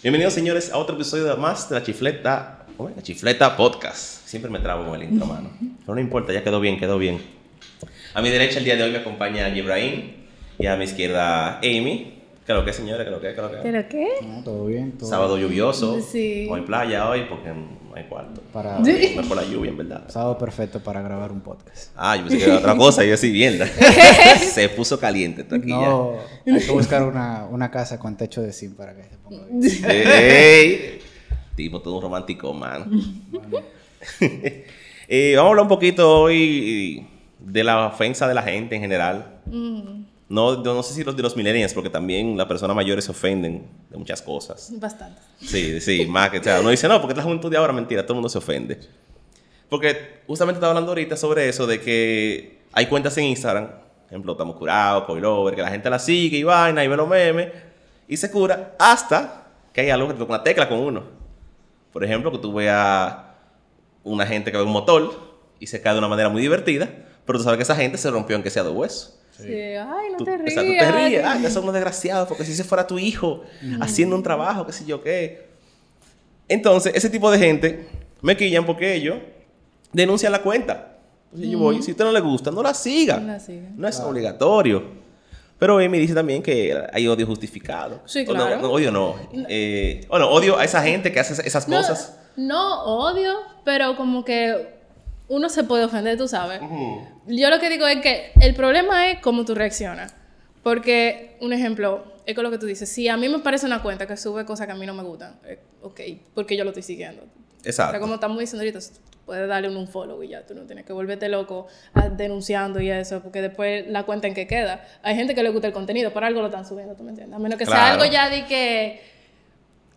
Bienvenidos, señores, a otro episodio más de la Chifleta, ¿cómo es? La Chifleta Podcast. Siempre me trabo con el intro, mano. Pero no importa, ya quedó bien, quedó bien. A mi derecha el día de hoy me acompaña Ibrahim y a mi izquierda Amy. Creo que, señora, creo que, creo que. ¿Pero qué? No, todo bien. Todo Sábado lluvioso. Sí. Hay playa hoy porque cuarto. Para, No es por la lluvia, en verdad. Sábado perfecto para grabar un podcast. Ah, yo pensé que era otra cosa, yo sí viendo. Se puso caliente esto aquí No, hay que buscar una, una casa con techo de zinc para que se ponga bien. ¡Ey! Tipo todo un romántico, man. Eh, vamos a hablar un poquito hoy de la ofensa de la gente en general. No, no sé si los de los millennials, porque también las personas mayores se ofenden de muchas cosas. Bastante. Sí, sí, más que, o sea, uno dice, no, porque la juventud de ahora, mentira, todo el mundo se ofende. Porque justamente estaba hablando ahorita sobre eso, de que hay cuentas en Instagram, por ejemplo, estamos curados, Coilover, que la gente la sigue y vaina y ve los memes, y se cura hasta que hay algo que te toca una tecla con uno. Por ejemplo, que tú veas una gente que ve un motor y se cae de una manera muy divertida, pero tú sabes que esa gente se rompió aunque sea de hueso. Sí. Ay, no Tú, te o rías. sea, tú te ríes, ay, ya son unos desgraciados, porque si ese fuera tu hijo haciendo un trabajo, qué sé yo qué. Entonces, ese tipo de gente me quillan porque ellos denuncian la cuenta. Entonces yo voy, si a usted no le gusta, no la siga. No la siga. No es obligatorio. Pero Amy dice también que hay odio justificado. Sí, O no, claro. no, odio no. Eh, bueno, odio a esa gente que hace esas No, cosas. no odio, pero como que uno se puede ofender, tú sabes. Yo lo que digo es que el problema es cómo tú reaccionas. Porque, un ejemplo, es con lo que tú dices. Si a mí me parece una cuenta que sube cosas que a mí no me gustan, eh, ok, porque yo lo estoy siguiendo. Exacto. Pero como estamos diciendo ahorita, puedes darle un, un follow y ya, tú no tienes que volverte loco ah, denunciando y eso, porque después la cuenta en que queda. Hay gente que le gusta el contenido, por algo lo están subiendo, ¿tú me entiendes? A menos que sea algo ya de que,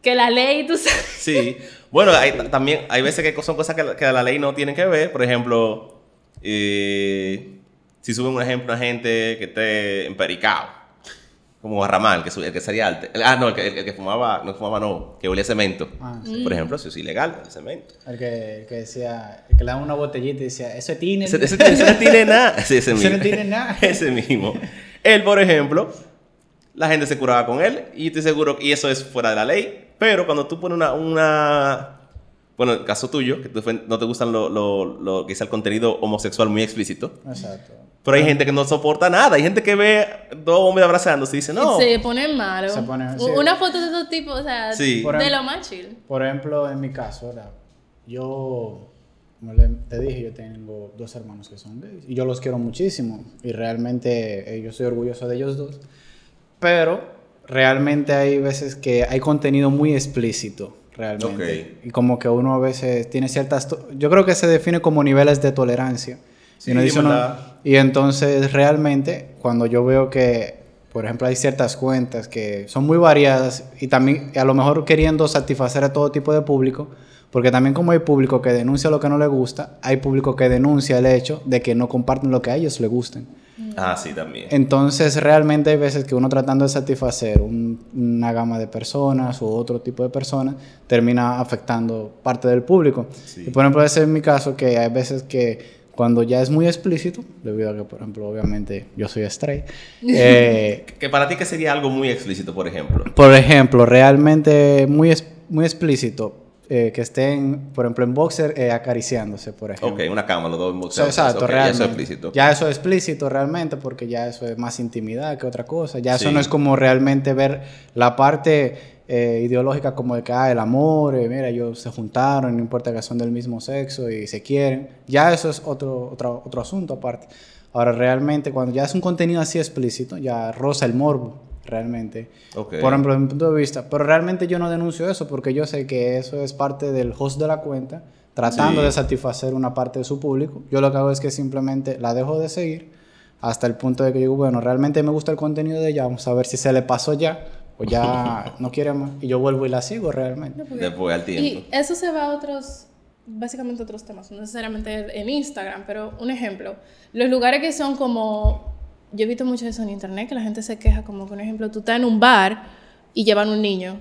que la ley, tú sabes. Sí. Bueno, hay, también hay veces que son cosas que, la- que la ley no tienen que ver. Por ejemplo, eh, si suben un ejemplo a gente que esté empericado, como Barramal, que, su- el que sería alto. Ah, no, el que, el que fumaba, no fumaba, no, que olía cemento. Ah, Por ejemplo, eso es ilegal, el cemento. El que, el que decía, el que le daban una botellita y decía, eso tiene. Ese, ese- ese no tiene nada. Sí, ese Ese mismo. no tiene nada. Ese mismo. Él, por ejemplo, la gente se curaba con él y estoy seguro y eso es fuera de la ley. Pero cuando tú pones una, una bueno, el caso tuyo, que tú no te gustan lo, lo, lo que es el contenido homosexual muy explícito. Exacto. Pero hay gente que no soporta nada. Hay gente que ve dos hombres abrazándose y dice, no. Se pone malo. Se pone- U- sí. Una foto de esos tipos, o sea, Sí. De ejemplo- lo más chill. Por ejemplo, en mi caso, ¿verdad? Yo, como le- te dije, yo tengo dos hermanos que son gays y yo los quiero muchísimo y realmente eh, yo soy orgulloso de ellos dos. Pero realmente hay veces que hay contenido muy explícito, realmente. Y como que uno a veces tiene ciertas... Yo creo que se define como niveles de tolerancia. Sí, y, uno dice en uno- verdad. y entonces realmente cuando yo veo que, por ejemplo, hay ciertas cuentas que son muy variadas y también a lo mejor queriendo satisfacer a todo tipo de público, porque también como hay público que denuncia lo que no le gusta, hay público que denuncia el hecho de que no comparten lo que a ellos les gusten. Ah, sí, también. Entonces realmente hay veces que uno tratando de satisfacer un- una gama de personas u otro tipo de personas termina afectando parte del público. Sí. Y por ejemplo, ese es mi caso que hay veces que cuando ya es muy explícito, debido a que por ejemplo obviamente yo soy straight, eh, Que para ti, que sería algo muy explícito, por ejemplo? por ejemplo, realmente muy, muy explícito, eh, que estén, por ejemplo, en boxer eh, acariciándose, por ejemplo. Ok, una cama, los dos So, boxeadores. exacto, Ok, ya realmente. Eso es explícito. Ya eso es explícito realmente porque ya eso es más intimidad que otra cosa. Ya eso no es como realmente ver la parte eh, ideológica como de que ah, el amor, mira, ellos se juntaron, no importa que son del mismo sexo y se quieren. Ya eso es otro, otro, otro asunto aparte. Ahora realmente cuando ya es un contenido así explícito, ya roza el morbo realmente. Ok. Por ejemplo, desde mi punto de vista. Pero realmente yo no denuncio eso porque yo sé que eso es parte del host de la cuenta tratando Sí. de satisfacer una parte de su público. Yo lo que hago es que simplemente la dejo de seguir hasta el punto de que digo, bueno, realmente me gusta el contenido de ella, vamos a ver si se le pasó ya o ya no quiere más. Y yo vuelvo y la sigo realmente. Después al tiempo. Y eso se va a otros, básicamente otros temas, no necesariamente en Instagram, pero un ejemplo, los lugares que son como, yo he visto mucho eso en internet, que la gente se queja como que un ejemplo, tú estás en un bar y llevan un niño,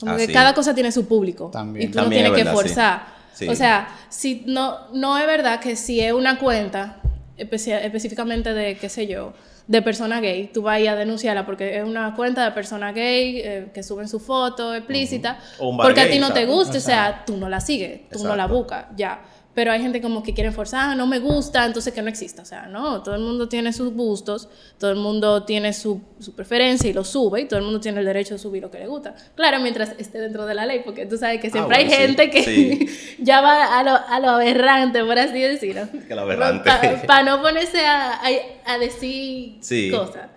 como Ah, que sí. cada cosa tiene su público También. y tú También no es tienes que verdad, forzar. Sí. O sea, si no, no es verdad que si es una cuenta específicamente de, qué sé yo, de persona gay, tú vas a denunciarla porque es una cuenta de persona gay eh, que suben su foto explícita, O un bar porque a gay, ti no te gusta, o sea, tú no la sigues, tú no la buscas, ya. Pero hay gente como que quiere forzar, "Ah, no me gusta, entonces que no exista. O sea, no, todo el mundo tiene sus gustos, todo el mundo tiene su, su preferencia y lo sube, y todo el mundo tiene el derecho de subir lo que le gusta. Claro, mientras esté dentro de la ley, porque tú sabes que siempre Ah, bueno, hay sí, gente que sí. ya va a lo, a lo aberrante, por así decirlo. Que lo aberrante. Para no ponerse a, a, a decir Sí. cosas.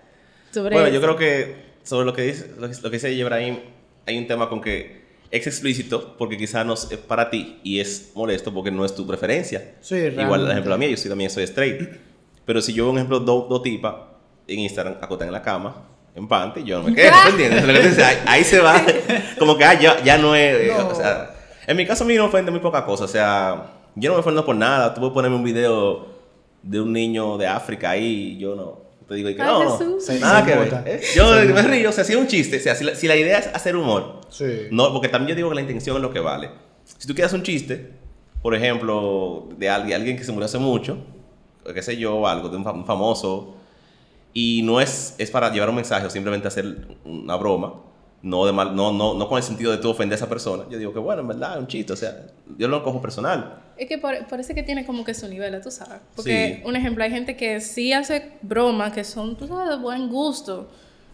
Sobre Bueno, eso. yo creo que sobre lo que dice, lo que, lo que dice Ibrahim, hay un tema con que es explícito porque quizás no es para ti y es molesto porque no es tu preferencia. Sí, Igual, por ejemplo, a mí, yo soy, también soy straight. Pero si yo veo, un ejemplo, dos dos tipas en Instagram acotan en la cama, en panty, yo no me quedo, ¿me entiendes? Ahí, ahí se va, como que ah, ya, ya no es... eh, O sea, en mi caso a mí no me ofende muy poca cosa, o sea, yo no me ofendo por nada. Tú puedes ponerme un video de un niño de África ahí y yo no... Te digo, y que Ay, no, no. Se- nada se que ver. ¿eh? Yo me río, o sea, si es un chiste, o sea, si la, si la idea es hacer humor, Sí. no, porque también yo digo que la intención es lo que vale. Si tú quieres un chiste, por ejemplo, de alguien, alguien que se murió hace mucho, o qué sé yo, algo de un, fam- un famoso, y no es, es para llevar un mensaje o simplemente hacer una broma, no, de mal, no, no, no con el sentido de tú ofender a esa persona, yo digo que bueno, en verdad, es un chiste, o sea, yo lo cojo personal. Es que por- parece que tiene como que su nivel, tú sabes. Porque, Sí. un ejemplo, hay gente que sí hace bromas que son, tú sabes, de buen gusto.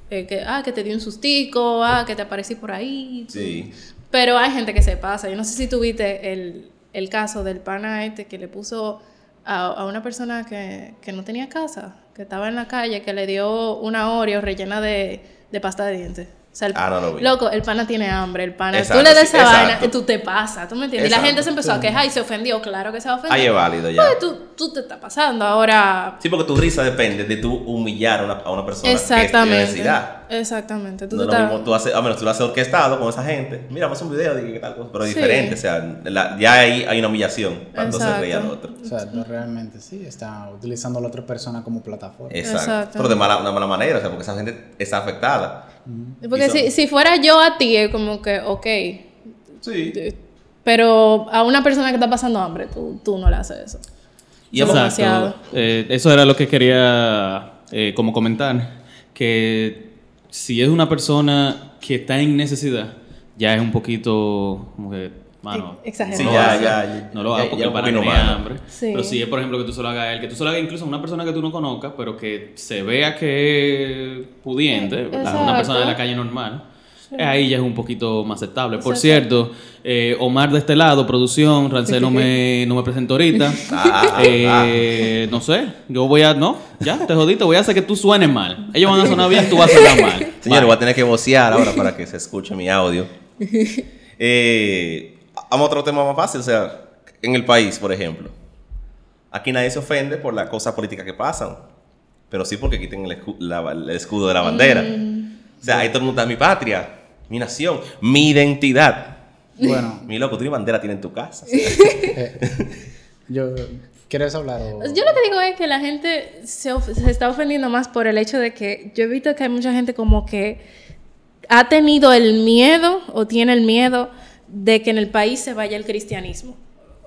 Eh, que, ah, que te dio un sustico, ah, que te aparecí por ahí. Sí. Pero hay gente que se pasa. Yo no sé si tuviste el, el caso del pana este que le puso a, a una persona que, que no tenía casa, que estaba en la calle, que le dio una Oreo rellena de, de pasta de dientes. O sea, el- Ah, no lo vi. Loco, el pana tiene hambre, el pana. Exacto, tú le das sí, esa vaina, exacto. tú te pasas, ¿tú me entiendes? Y la gente se empezó a quejar y se ofendió. Claro que se va a ofender. Ahí es válido ya. Pues tú, tú te estás pasando. Ahora, Sí, porque tu risa depende de tú humillar a una, a una persona que exactamente. tiene necesidad. Exactamente. Tú No es te lo estás- mismo tú haces, a menos tú lo haces orquestado con esa gente. Mira, vamos a un video de qué tal cosa, pero Sí. diferente. O sea, la- ya ahí hay una humillación entonces Exacto. reír al otro. O sea, no, realmente sí, está utilizando a la otra persona como plataforma. Exacto. Exacto. Pero de mala, una mala manera, o sea, porque esa gente está afectada. Porque son- si, si fuera yo a ti, es como que, ok. Sí. Pero a una persona que está pasando hambre, tú, tú no le haces eso. Y Exacto. demasiado. Eh, eso era lo que quería eh, como comentar, que si es una persona que está en necesidad, ya es un poquito como que, mano, Exagerado. Sí, no, ya, lo ya, no lo hagas ya porque para humano. hambre. Sí. Pero si es, por ejemplo, que tú se lo hagas a él, que tú se lo hagas incluso a una persona que tú no conozcas, pero que se vea que es pudiente, una persona de la calle normal. Eh, Ahí ya es un poquito más aceptable. Por Exacto. cierto, eh, Omar de este lado, producción, Rancel no me, no me presentó ahorita. Ah, Eh, no sé, yo voy a. No, ya, te jodiste, voy a hacer que tú suenes mal. Ellos van a sonar bien, tú vas a sonar mal. Señores, Bye. voy a tener que vocear ahora para que se escuche mi audio. Eh, vamos a otro tema más fácil, o sea, en el país, por ejemplo. Aquí nadie se ofende por las cosas políticas que pasan, pero sí porque quiten el, escu- la- el escudo de la bandera. O sea, ahí todo el mundo está mi patria, mi nación, mi identidad. Bueno, Mi loco, tú ni bandera tienes en tu casa. eh, yo, ¿quieres hablar? o- Yo lo que digo es que la gente se, of- se está ofendiendo más por el hecho de que yo he visto que hay mucha gente como que ha tenido el miedo o tiene el miedo de que en el país se vaya el cristianismo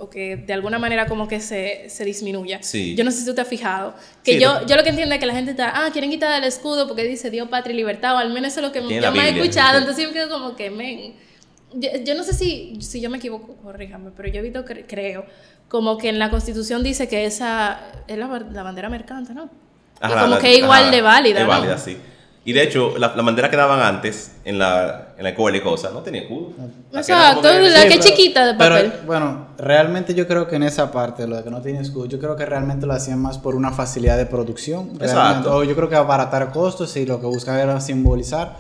o que de alguna manera como que se, se disminuya. Sí. Yo no sé si tú te has fijado. Que Sí, yo, yo lo que entiendo es que la gente está, ah, quieren quitar el escudo porque dice Dios, patria y libertad, o al menos eso es lo que yo me he escuchado. Entonces yo me quedo como que, men, yo, yo no sé si, si yo me equivoco, corríjame, pero yo he visto, cre- creo, como que en la Constitución dice que esa es la, ba- la bandera mercante, ¿no? y Ajá, como la- que es igual ajá, de válida, Es ¿no? válida, sí. Y de hecho, la, la bandera que daban antes en la, en la escuela y cosas no tenía escudo. Que- Sí, que es pero- chiquita de pero, papel. bueno, realmente yo creo que en esa parte, lo de que no tiene escudo, yo creo que realmente lo hacían más por una facilidad de producción. Exacto. O yo creo que abaratar costos y lo que buscaban era simbolizar.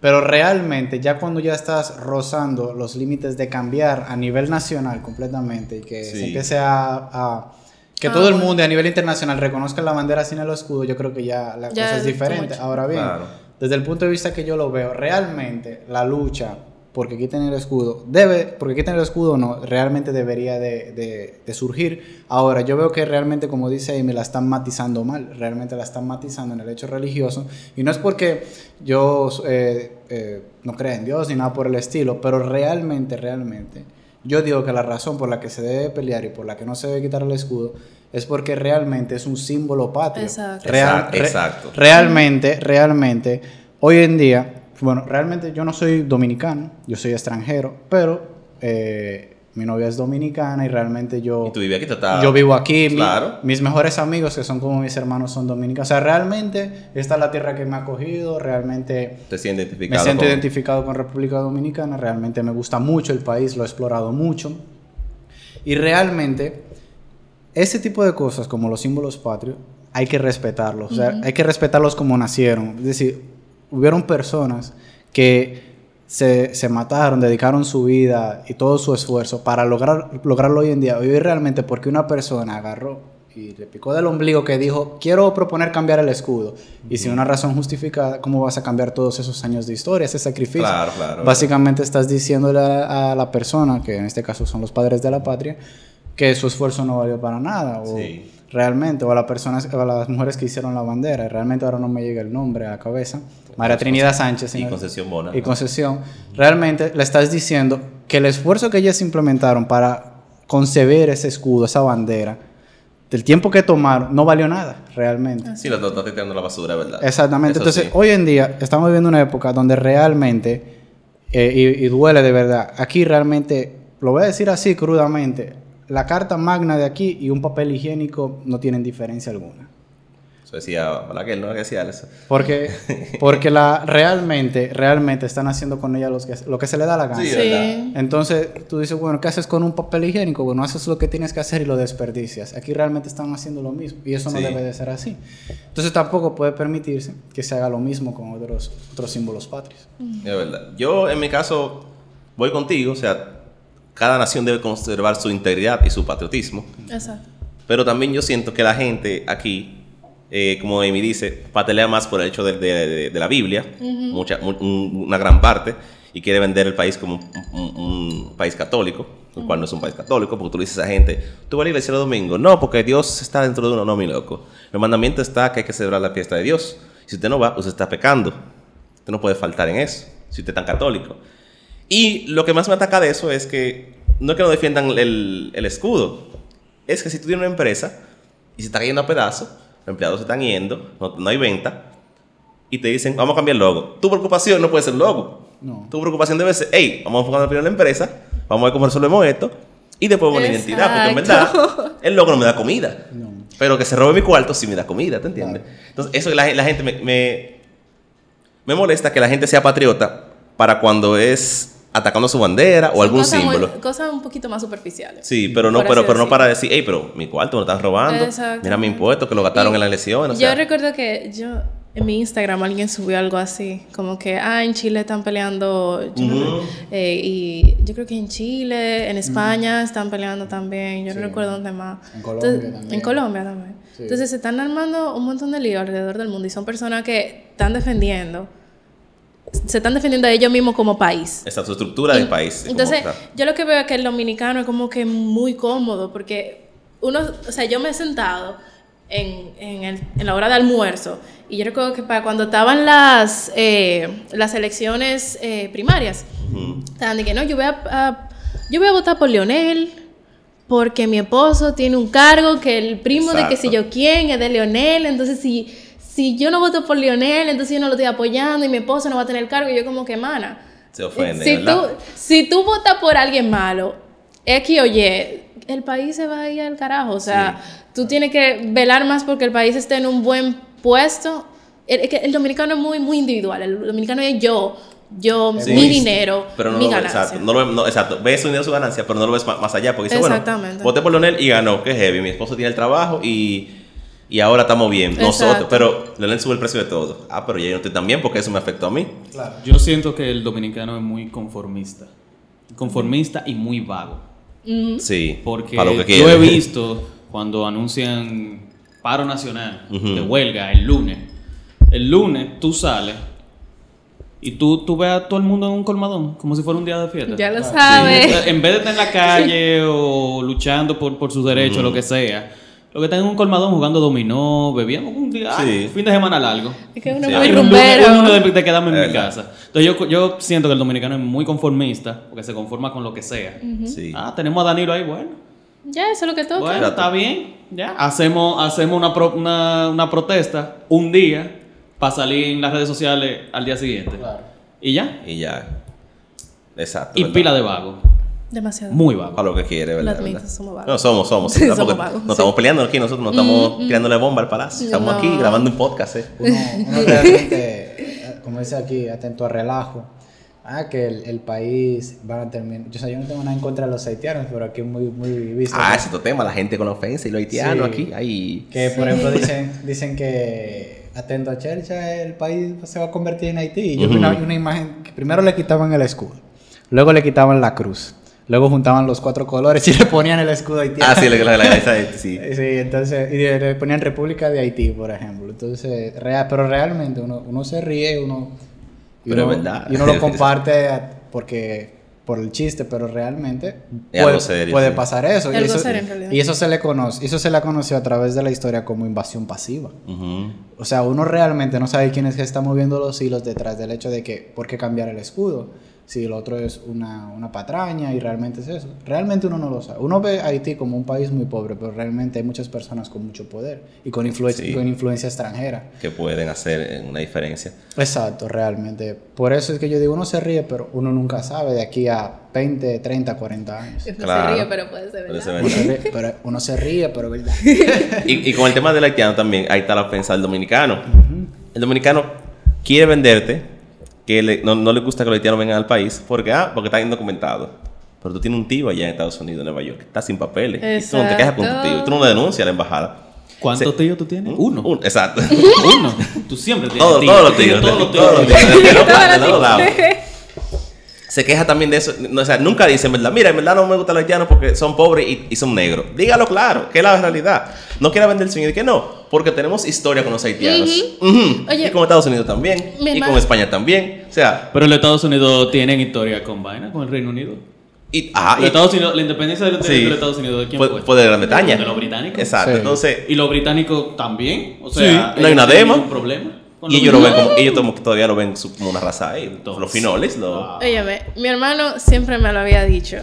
Pero realmente, ya cuando ya estás rozando los límites de cambiar a nivel nacional completamente y que Sí. se empiece a. a- que Ah, todo el mundo a nivel internacional reconozca la bandera sin el escudo, yo creo que ya la Ya cosa es diferente. Ahora bien, Claro. desde el punto de vista que yo lo veo, realmente la lucha porque quiten el escudo, debe, porque quiten el escudo no, realmente debería de, de- de surgir. Ahora, yo veo que realmente, como dice Amy, la están matizando mal, realmente la están matizando en el hecho religioso, y no es porque yo eh, eh, no crea en Dios ni nada por el estilo, pero realmente, realmente, Yo digo que la razón por la que se debe pelear y por la que no se debe quitar el escudo es porque realmente es un símbolo patrio. Exacto. Real- Exacto, re- exacto. Realmente, realmente, hoy en día, bueno, realmente yo no soy dominicano, yo soy extranjero, pero eh, mi novia es dominicana y realmente yo... Y tú vives aquí, tú estás- Yo vivo aquí, mi- Claro. mis mejores amigos, que son como mis hermanos, son dominicanos. O sea, realmente esta es la tierra que me ha acogido, realmente Te sientes me identificado. siento con- identificado con República Dominicana, realmente me gusta mucho el país, lo he explorado mucho. Y realmente, ese tipo de cosas como los símbolos patrios, hay que respetarlos. O sea, hay que respetarlos como nacieron. Es decir, hubieron personas que se, se mataron, dedicaron su vida y todo su esfuerzo para lograr, lograrlo hoy en día. Hoy realmente porque una persona agarró y le picó del ombligo que dijo, quiero proponer cambiar el escudo. Y sin una razón justificada, ¿cómo vas a cambiar todos esos años de historia, ese sacrificio? Claro, claro. Básicamente estás diciéndole a, a la persona, que en este caso son los padres de la patria, que su esfuerzo no valió para nada. O Sí. Realmente, o a, las personas, o a las mujeres que hicieron la bandera. Realmente ahora no me llega el nombre a la cabeza. María Trinidad Sánchez. Y Concesión Bona. y Concesión. Realmente le estás diciendo que el esfuerzo que ellas implementaron para concebir ese escudo, esa bandera, del tiempo que tomaron, no valió nada, realmente. Sí, lo estás tirando la basura, ¿verdad? Exactamente. Eso Entonces, sí. hoy en día estamos viviendo una época donde realmente, eh, y, y duele de verdad, aquí realmente, lo voy a decir así crudamente, la carta magna de aquí y un papel higiénico no tienen diferencia alguna. Eso decía Balaguer, ¿no? Que decía eso. Porque, porque la, realmente, realmente están haciendo con ella los que, lo que se le da la gana. Sí. Entonces tú dices, bueno, ¿qué haces con un papel higiénico? Bueno, haces lo que tienes que hacer y lo desperdicias. Aquí realmente están haciendo lo mismo y eso no Sí. debe de ser así. Entonces tampoco puede permitirse que se haga lo mismo con otros, otros símbolos patrios. Es verdad. Yo, en mi caso, voy contigo. O sea, cada nación debe conservar su integridad y su patriotismo. Exacto. Pero también yo siento que la gente aquí, eh, como Amy dice, patelea más por el hecho de, de- de- de la Biblia, mucha, mu- un- una gran parte, y quiere vender el país como un, un- un país católico, el cual no es un país católico, porque tú le dices a esa gente, tú vas a la iglesia el domingo. No, porque Dios está dentro de uno, no, mi loco. El mandamiento está que hay que celebrar la fiesta de Dios. Si usted no va, usted está pecando. Usted no puede faltar en eso, si usted es tan católico. Y lo que más me ataca de eso es que no es que no defiendan el, el escudo, es que si tú tienes una empresa y se está cayendo a pedazos, los empleados se están yendo, no, no hay venta, y te dicen, vamos a cambiar el logo. Tu preocupación no puede ser el logo. No. Tu preocupación debe ser, hey, vamos a enfocarnos primero en la empresa, vamos a ver cómo resolvemos esto, y después vamos a la identidad, porque en verdad el logo no me da comida. No. Pero que se robe mi cuarto sí me da comida, ¿te entiendes? Entonces, eso la, la gente me, me, me molesta que la gente sea patriota para cuando es atacando su bandera o algún cosas muy- símbolo. cosas un poquito más superficiales. Sí, pero no, pero, pero no para decir, hey, pero mi cuarto me lo están robando. Mira mi impuesto que lo gastaron Y en las elecciones. O yo sea, recuerdo que yo en mi Instagram alguien subió algo así, como que, ah, en Chile están peleando, yo no- Ujú. eh, y yo creo que en Chile, en España están peleando también, yo no recuerdo dónde más. En Colombia Entonces, también. En Colombia también. Sí. Entonces se están armando un montón de líos alrededor del mundo y son personas que están defendiendo, se están defendiendo a ellos mismos como país. esa su estructura del país. Entonces, yo lo que veo es que el dominicano es como que muy cómodo, porque uno, o sea, yo me he sentado en, en, el- en la hora de almuerzo, y yo recuerdo que para cuando estaban las, eh, las elecciones eh, primarias, Ujú. estaban de que no, yo voy a, a- yo voy a votar por Leonel, porque mi esposo tiene un cargo que el primo de que si yo quién es de Leonel, entonces si, si yo no voto por Leonel, entonces yo no lo estoy apoyando y mi esposo no va a tener el cargo, y yo como que, mana, Se ofende, si ¿verdad? tú, si tú votas por alguien malo, es que, oye, el país se va a ir al carajo. O sea, tú tienes que velar más porque el país esté en un buen puesto. El, que el dominicano es muy, muy individual. El dominicano es yo, yo, Sí. mi dinero, Pero no mi lo ganancia. exacto. No lo no, exacto. Ves su dinero, su ganancia, pero no lo ves más allá. Porque dice, bueno, Exactamente. voté por Leonel y ganó. Qué heavy. Mi esposo tiene el trabajo y, y ahora estamos bien. Nosotros. Pero Leonel sube el precio de todo. Ah, pero ya yo no estoy tan bien porque eso me afectó a mí. Claro. Yo siento que el dominicano es muy conformista. Conformista y muy vago. Ujú. Sí. Porque para lo que yo he visto cuando anuncian paro nacional de huelga el lunes. El lunes tú sales y tú, tú ves a todo el mundo en un colmadón, como si fuera un día de fiesta. Ya lo Sí. sabes. En vez de estar en la calle o luchando por, por sus derechos, lo que sea, Lo que están en un colmadón jugando dominó, bebiendo un día, Sí. ah, fin de semana largo. Es que uno Sí, muy rumbero. un lunes de, de quedarme en mi casa. Entonces yo, yo siento que el dominicano es muy conformista, porque se conforma con lo que sea. Sí. Ah, tenemos a Danilo ahí, bueno. Ya, eso es lo que toca. Bueno, está bien, ya. Hacemos, hacemos una, pro- una, una protesta un día para salir en las redes sociales al día siguiente. Y ya. Y ya. Exacto. Y ¿verdad? pila de vago. Demasiado. Muy vago. Para lo que quiere, ¿verdad? Lo admito, ¿verdad? somos vagos. No, somos, somos. Somos vagos, No sí. estamos peleando aquí, nosotros no estamos tirándole bomba al palacio. Estamos No. aquí grabando un podcast, ¿eh? Uno, uno realmente, eh, como dice aquí, atento a relajo. Ah, que el, el país van a terminar. Yo, o sea, yo no tengo nada en contra de los haitianos, pero aquí es muy, muy visto. Ah, ese es otro tema, la gente con la ofensa y los haitianos Sí. aquí. Ahí. Que por ejemplo dicen, dicen que atento a Churchill el país se va a convertir en Haití. Y yo vi una, una imagen que primero le quitaban el escudo, luego le quitaban la cruz, luego juntaban los cuatro colores y le ponían el escudo haitiano. Ah, sí, la, la, la- esa- sí. Sí, entonces, y le ponían República de Haití, por ejemplo. Entonces, real, pero realmente uno, uno se ríe, uno, y Pero uno, verdad. y uno lo comparte porque por el chiste, pero realmente puede, algo serio, puede sí. pasar eso. Es y algo eso, serio, en realidad. y eso se le conoce, eso se le conoció a través de la historia como invasión pasiva. O sea, uno realmente no sabe quién es que está moviendo los hilos detrás del hecho de que, ¿por qué cambiar el escudo? Si el otro es una, una patraña y realmente es eso. Realmente uno no lo sabe. Uno ve a Haití como un país muy pobre, pero realmente hay muchas personas con mucho poder y con, Sí. con influencia extranjera. Que pueden hacer una diferencia. Exacto, realmente. Por eso es que yo digo, uno se ríe, pero uno nunca sabe de aquí a 20, 30, 40 años. No Claro. se ríe, pero puede ser Uno se ríe, pero uno se ríe, pero es verdad. Y, y con el tema del haitiano también, ahí está la ofensa del dominicano. El dominicano quiere venderte que le- no, no le gusta que los haitianos vengan al país porque, ah, porque está indocumentado. Pero tú tienes un tío allá en Estados Unidos, en Nueva York, que está sin papeles. Y tú no te quejas con tu Exacto. tío. Tú no le denuncias a la embajada. ¿Cuántos Se- tíos tú tienes? Uno. Un- exacto. Uno. Tú siempre tienes Todos, los tíos. Todos los tíos. Todos los tíos. Se queja también de eso. No, o sea, nunca dice, en verdad, mira, en verdad no me gustan los haitianos porque son pobres y, y son negros. Dígalo claro, que es la realidad. No quiera vender el sueño de que no, porque tenemos historia con los haitianos. Oye, y con Estados Unidos también. Y hermano- con España también. O sea, Pero los Estados Unidos tienen historia con vaina, con el Reino Unido. y, ajá, Los y- Estados Unidos, la independencia de, de- sí. de los Estados Unidos, ¿de quién fue, de Gran Bretaña. De los británicos. Exacto. Sí. Entonces, Y los británicos también. O sea, Sí, no hay una dema. ningún problema. Y los ellos lo ven británicos. como, ellos como que todavía lo ven como una raza ahí. Entonces, los finoles, lo- wow. Óyeme, mi hermano siempre me lo había dicho.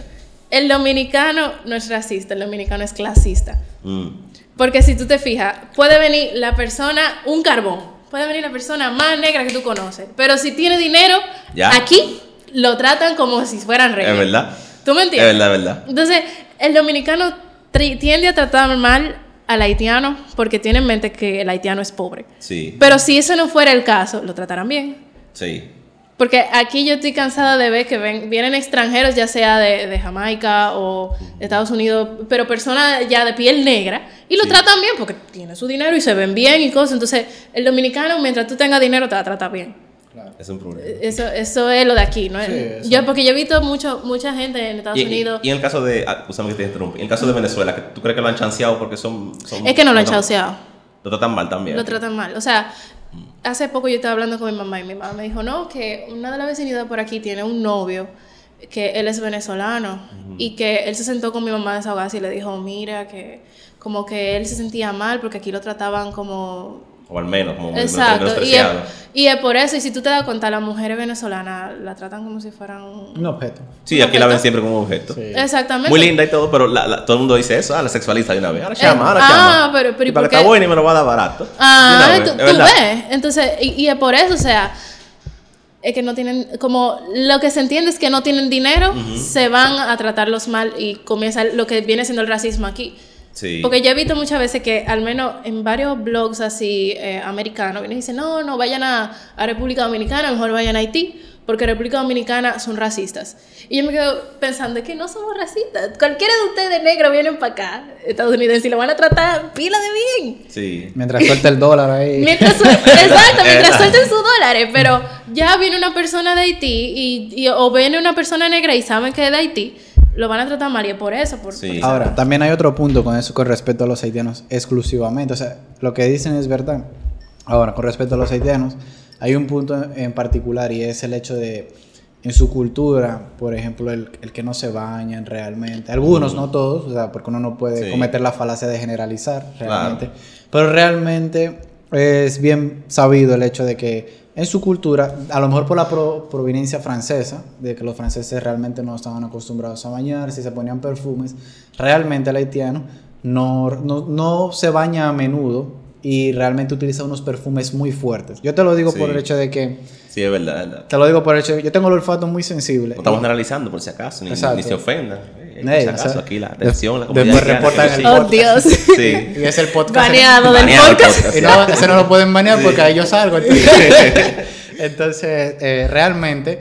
El dominicano no es racista, el dominicano es clasista. Mm. Porque si tú te fijas, puede venir la persona, un carbón, puede venir la persona más negra que tú conoces, pero si tiene dinero, Ya. aquí lo tratan como si fueran reyes. Es verdad. ¿Tú me Es entiendes? verdad, es verdad. Entonces, el dominicano tiende a tratar mal al haitiano porque tiene en mente que el haitiano es pobre. Sí, Pero si eso no fuera el caso, lo tratarán bien. sí. Porque aquí yo estoy cansada de ver que ven- vienen extranjeros, ya sea de, de Jamaica o de Estados Unidos, pero personas ya de piel negra, y lo Sí. tratan bien porque tiene su dinero y se ven bien y cosas. Entonces, el dominicano, mientras tú tengas dinero, te va a tratar bien. Es un problema. Eso, eso es lo de aquí, ¿no? Sí, yo, porque yo he visto mucho, mucha gente en Estados Y, Unidos. y en el caso de, ah, usame que te interrumpe, en el caso de Venezuela, que ¿tú crees que lo han chanceado porque son... son es que no lo han chauceado. Lo tratan mal también. Lo tratan mal. O sea, hace poco yo estaba hablando con mi mamá y mi mamá me dijo, no, que una de las vecindades por aquí tiene un novio que él es venezolano y que él se sentó con mi mamá a desahogarse y le dijo, mira, que como que él se sentía mal porque aquí lo trataban como... O al menos, como Exacto. Y es, y es por eso, y si tú te das cuenta, las mujeres venezolanas la tratan como si fueran... un- Un objeto. Sí, aquí la ven objeto. siempre como objeto. Sí. Exactamente. Muy linda y todo, pero la- la- todo el mundo dice eso. Ah, la sexualiza de una vez. Ahora Eh, chama, ahora ah, chama. pero- pero ¿y y para por que está bueno y me lo va a dar barato. Ah, tú, ves. Entonces, y, y es por eso, o sea, es que no tienen, como lo que se entiende es que no tienen dinero, se van a tratarlos mal y comienza lo que viene siendo el racismo aquí. Sí. Porque yo he visto muchas veces que, al menos en varios blogs así eh, americanos, vienen y dicen, no, no vayan a, a República Dominicana, mejor vayan a Haití, porque República Dominicana son racistas. Y yo me quedo pensando, es que no somos racistas. Cualquiera de ustedes negros vienen para acá, estadounidenses, y lo van a tratar pila de bien. Sí. Mientras suelta el dólar ahí. Mientras, exacto, mientras suelten sus dólares, pero ya viene una persona de Haití y, y- o viene una persona negra y saben que es de Haití, lo van a tratar mal y es por eso. Por, Sí. por esa Ahora, también hay otro punto con eso con respecto a los haitianos exclusivamente. O sea, lo que dicen es verdad. Ahora, con respecto a los haitianos, hay un punto en particular y es el hecho de en su cultura, por ejemplo, el, el que no se bañan realmente. Algunos, no todos, o sea, porque uno no puede Sí. cometer la falacia de generalizar realmente. Pero realmente es bien sabido el hecho de que en su cultura, a lo mejor por la pro- proveniencia francesa, de que los franceses realmente no estaban acostumbrados a bañarse, se ponían perfumes, realmente el haitiano no, no, no se baña a menudo y realmente utiliza unos perfumes muy fuertes. Yo te lo digo Sí. por el hecho de que, Sí, es verdad, es verdad. te lo digo por el hecho de que yo tengo el olfato muy sensible. No estamos generalizando por si acaso, ni, ni se ofendan. Eh, Ey, si o acaso, sea, aquí la atención, la después reportan el Oh, Dios. Sí. Y es el podcast. Baneado del podcast. podcast. Y no, ese no lo pueden banear porque ahí yo salgo. Entonces, Entonces, eh, realmente,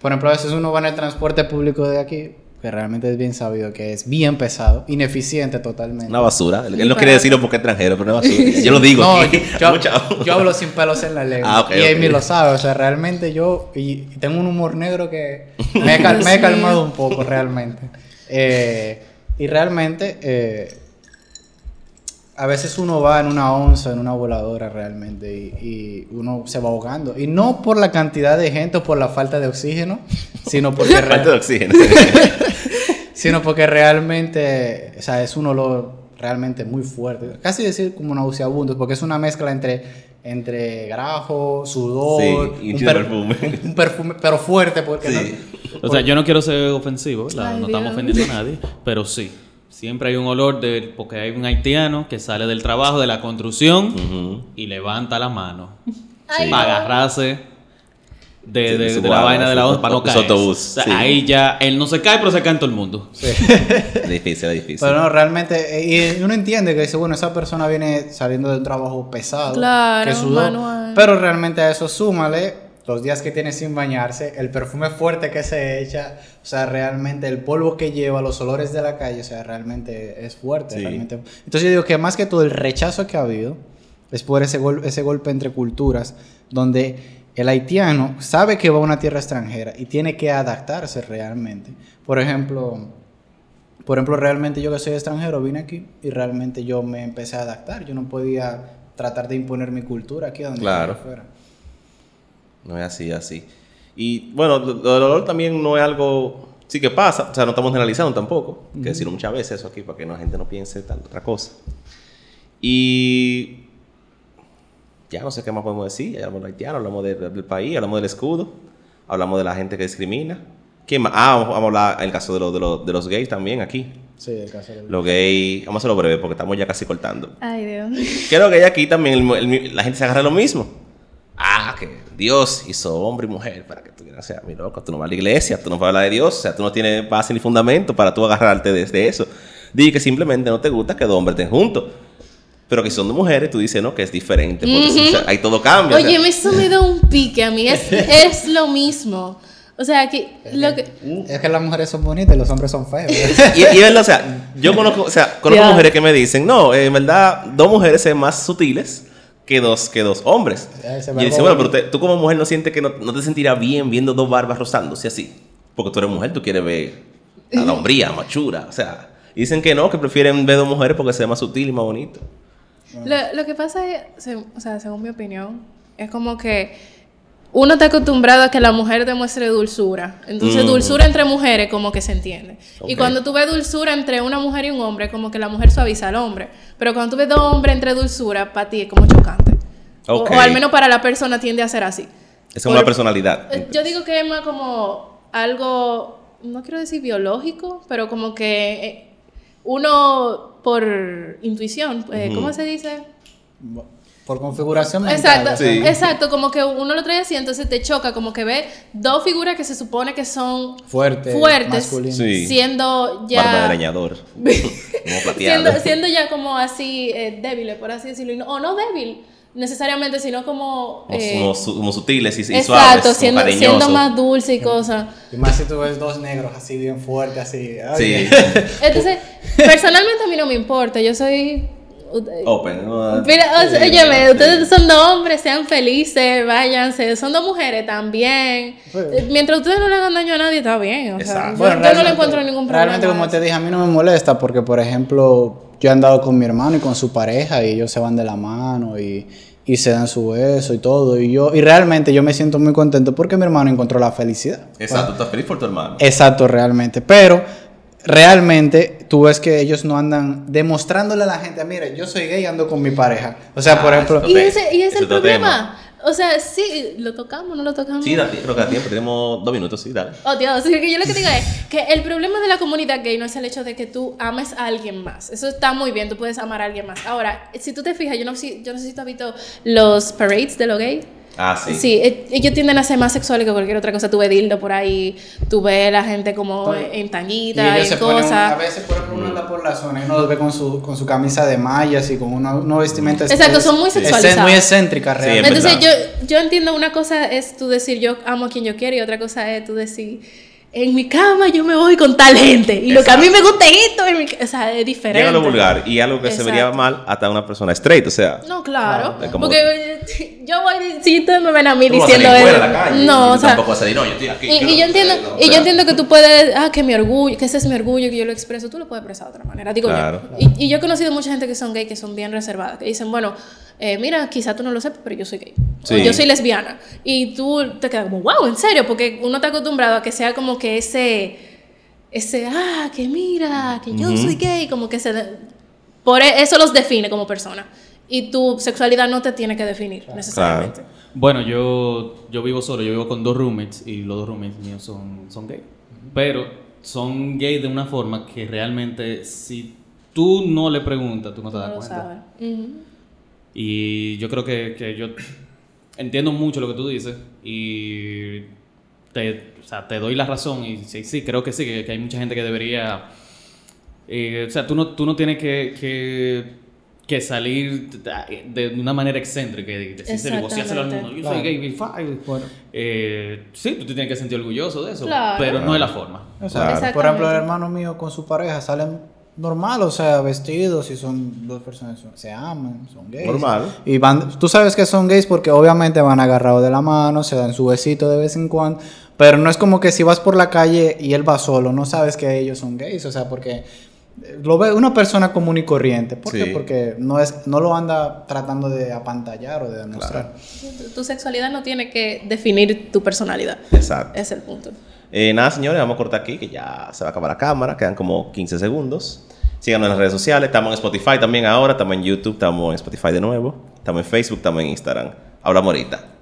por ejemplo, a veces uno va en el transporte público de aquí, que realmente es bien sabido que es bien pesado, ineficiente totalmente. Una basura. Él no quiere decirlo porque es extranjero, pero una basura. Yo lo digo. No, aquí. yo, yo hablo sin pelos en la lengua. Ah, ok, y Amy ok. lo sabe. O sea, realmente yo. Y, y tengo un humor negro que me he, cal- me he calmado un poco, realmente. Eh, y realmente. eh, a veces uno va en una onza, en una voladora realmente, y, y uno se va ahogando. Y no por la cantidad de gente o por la falta de oxígeno, sino porque, Falta de oxígeno. sino porque realmente, o sea, es un olor realmente muy fuerte. Casi decir como nauseabundo, porque es una mezcla entre, entre grajo, sudor, Sí, y un perfume. un- un perfume, pero fuerte, porque Sí. O sea, yo no quiero ser ofensivo, ¿verdad? Ay, no estamos ofendiendo a nadie, pero sí. Siempre hay un olor de porque hay un haitiano que sale del trabajo de la construcción y levanta la mano Ay, para agarrarse de, Sí, de- de su de la vaina de la onza para no caer. autobús, O sea, sí. Ahí ya él no se cae, pero se cae en todo el mundo. Es difícil, es difícil. Pero no, realmente, eh, y uno entiende que dice, bueno, esa persona viene saliendo de un trabajo pesado, Claro, que sudó, manual. pero realmente a eso súmale los días que tiene sin bañarse, el perfume fuerte que se echa, o sea, realmente el polvo que lleva, los olores de la calle, o sea, realmente es fuerte. Sí. realmente. Entonces yo digo que más que todo el rechazo que ha habido es por ese, gol- ese golpe entre culturas, donde el haitiano sabe que va a una tierra extranjera y tiene que adaptarse realmente. Por ejemplo, por ejemplo, realmente yo que soy extranjero vine aquí y realmente yo me empecé a adaptar. Yo no podía tratar de imponer mi cultura aquí donde Claro. yo fuera. No es así, así. Y bueno, lo lo del olor también no es algo. Sí que pasa, o sea, no estamos generalizando tampoco. Hay que decirlo muchas veces eso aquí para que la gente no piense tal otra cosa. Y. Ya no sé qué más podemos decir. Ya hablamos de haitiano, hablamos de- del país, hablamos del escudo, hablamos de la gente que discrimina. ¿Quién más? Ah, vamos, vamos a hablar el caso de, los- de, los- de los gays también aquí. Sí, el caso de... Los gays, vamos a hacerlo breve porque estamos ya casi cortando. Ay, Dios. Creo que aquí también el- el- la gente se agarra lo mismo. Dios hizo hombre y mujer para que tú quieras ser mi loco. Tú no vas a la iglesia, tú no vas a hablar de Dios, o sea, tú no tienes base ni fundamento para tú agarrarte desde eso. Di que simplemente no te gusta que dos hombres estén juntos. Pero que son de mujeres, tú dices, no, que es diferente. Porque o sea, ahí todo cambia. o sea. Oye, eso me da un pique a mí. Es, es lo mismo. O sea, que lo que... Es que las mujeres son bonitas y los hombres son feos. y, y es verdad, o sea, yo conozco, o sea, conozco mujeres que me dicen, no, eh, en verdad, dos mujeres ven más sutiles que dos, que dos hombres. Ese Y dice, bueno, pero te- tú como mujer no sientes que no, no te sentirás bien viendo dos barbas rozándose así. Porque tú eres mujer, tú quieres ver a la hombría, machura. O sea, dicen que no, que prefieren ver dos mujeres porque se ve más sutil y más bonito. Lo, lo que pasa es, se- o sea, según mi opinión, es como que uno está acostumbrado a que la mujer demuestre dulzura. Entonces, Mm. dulzura entre mujeres como que se entiende. Y cuando tú ves dulzura entre una mujer y un hombre, como que la mujer suaviza al hombre. Pero cuando tú ves dos hombres entre dulzura, para ti es como chocante. O- al menos para la persona tiende a ser así. Esa es Por- una personalidad. Eh, Yo digo que es más como algo, no quiero decir biológico, pero como que eh, uno por intuición, eh, ¿cómo se dice? Por configuración mental. Exacto, Sí. exacto, como que uno lo trae así, entonces te choca, como que ve dos figuras que se supone que son Fuerte, fuertes. Sí. siendo Barba de ya leñador. como siendo, siendo ya como así eh, débiles, por así decirlo, o no débil necesariamente, sino como Como, eh, como su- como sutiles y, y suaves. exacto, como siendo, siendo más dulce y cosas. Y más si tú ves dos negros así bien fuertes, así. ay. Sí. Entonces, personalmente a mí no me importa, yo soy... Open. ¿no? Mira, o sea, Sí, óyeme, sí. ustedes son dos hombres, sean felices, váyanse, son dos mujeres también. Sí. Eh, Mientras ustedes no le hagan daño a nadie, está bien. O sea, Bueno, yo no le realmente- encuentro ningún problema. Realmente, como te dije, a mí no me molesta porque, por ejemplo, yo he andado con mi hermano y con su pareja y ellos se van de la mano y, y se dan su beso y todo. Y yo, y realmente yo me siento muy contento porque mi hermano encontró la felicidad. Exacto, estás feliz por tu hermano. Exacto, realmente. Pero realmente tú ves que ellos no andan demostrándole a la gente, mire, yo soy gay, ando con mi pareja. O sea, por Ah, ejemplo, Y ese, y ese es el problema. O sea, sí, lo tocamos, no lo tocamos. Sí, da, creo que da tiempo. Tenemos dos minutos, sí, dale. Oh, Dios, que yo lo que digo es que el problema de la comunidad gay no es el hecho de que tú ames a alguien más. Eso está muy bien, tú puedes amar a alguien más. Ahora, si tú te fijas, yo no, sé- yo no sé si tú has visto los parades de lo gay. Ah, sí. Sí, e- ellos tienden a ser más sexuales que cualquier otra cosa. Tú ves dildo por ahí, tú ves la gente como en y tanguita, se ponen, a cosas. veces por ejemplo uno anda por la zona y uno los ve con su, con su camisa de mallas y con una, una vestimenta Exacto, son muy es- sexualizadas. muy excéntrica realmente. es Entonces yo, yo entiendo una cosa es tú decir yo amo a quien yo quiero y otra cosa es tú decir en mi cama yo me voy con tal gente y lo que a mí me gusta es esto, en mi o sea, es diferente. Llega lo vulgar y algo que se vería Exacto. mal hasta una persona straight, o sea. No, claro. Es como- Porque oye, yo voy, si ustedes me ven a mí no diciendo salir eso. no, o sea, tampoco decir, no, yo estoy aquí. y, quiero y yo entiendo, hacerlo", o y yo sea. entiendo que tú puedes, ah, que mi orgullo, que ese es mi orgullo, que yo lo expreso, tú lo puedes expresar de otra manera, digo Claro. yo. Y, y yo he conocido mucha gente que son gay, que son bien reservadas, que dicen, bueno, eh, mira, quizá tú no lo sepas, pero yo soy gay. Sí. yo soy lesbiana. Y tú te quedas como, wow, en serio, porque uno está acostumbrado a que sea como que ese, ese, ah, que mira, que yo Ujú. soy gay, como que se... por e- eso los define como persona. Y tu sexualidad no te tiene que definir necesariamente. Bueno, yo, yo vivo solo, yo vivo con dos roommates y los dos roommates míos son, son gay. Pero son gay de una forma que realmente si tú no le preguntas, tú no te das No cuenta. saben. Ujú. Y yo creo que, que yo entiendo mucho lo que tú dices y te, o sea, te doy la razón y sí, sí, creo que sí, que, que hay mucha gente que debería... eh, o sea, tú no, tú no tienes que, que, que salir de una manera excéntrica y decirse, negociárselo al mundo. Yo soy gay, y fine. Bueno. Eh, sí, tú te tienes que sentir orgulloso de eso, Claro. pero no es la forma. O sea, por ejemplo, el hermano mío con su pareja salen normal, o sea, vestidos y son dos personas que se aman, son gays. Normal. Y van, tú sabes que son gays porque obviamente van agarrados de la mano, se dan su besito de vez en cuando, pero no es como que si vas por la calle y él va solo, no sabes que ellos son gays, o sea, porque eh, lo ve una persona común y corriente. ¿Por qué? Sí. Porque no es no lo anda tratando de apantallar o de demostrar. Tu, tu sexualidad no tiene que definir tu personalidad. Exacto. Es el punto. Eh, nada, señores, vamos a cortar aquí, que ya se va a acabar la cámara, quedan como 15 segundos. Síganos en las redes sociales, estamos en Spotify también ahora, estamos en YouTube, estamos en Spotify de nuevo, estamos en Facebook, estamos en Instagram. Hablamos ahorita.